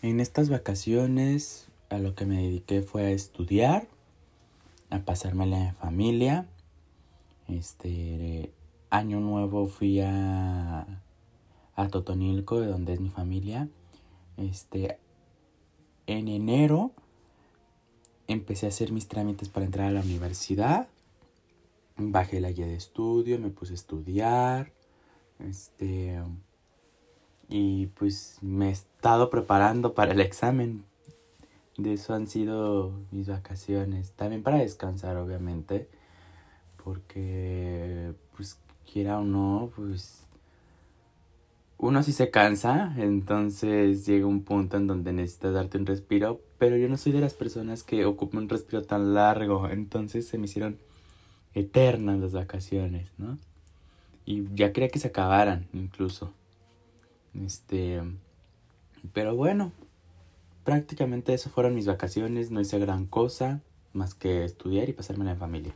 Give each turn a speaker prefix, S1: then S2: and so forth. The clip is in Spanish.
S1: En estas vacaciones a lo que me dediqué fue a estudiar, a pasármela en familia. Este año nuevo fui a, a Totonilco, de donde es mi familia. Este en enero empecé a hacer mis trámites para entrar a la universidad. Bajé la guía de estudio, me puse a estudiar. Este y pues me he estado preparando para el examen. De eso han sido mis vacaciones. También para descansar, obviamente. Porque, pues, quiera o no, pues... Uno sí se cansa, entonces llega un punto en donde necesitas darte un respiro, pero yo no soy de las personas que ocupan un respiro tan largo, entonces se me hicieron eternas las vacaciones, ¿no? Y ya quería que se acabaran, incluso. Este, pero bueno, prácticamente eso fueron mis vacaciones, no hice gran cosa más que estudiar y pasármela en familia.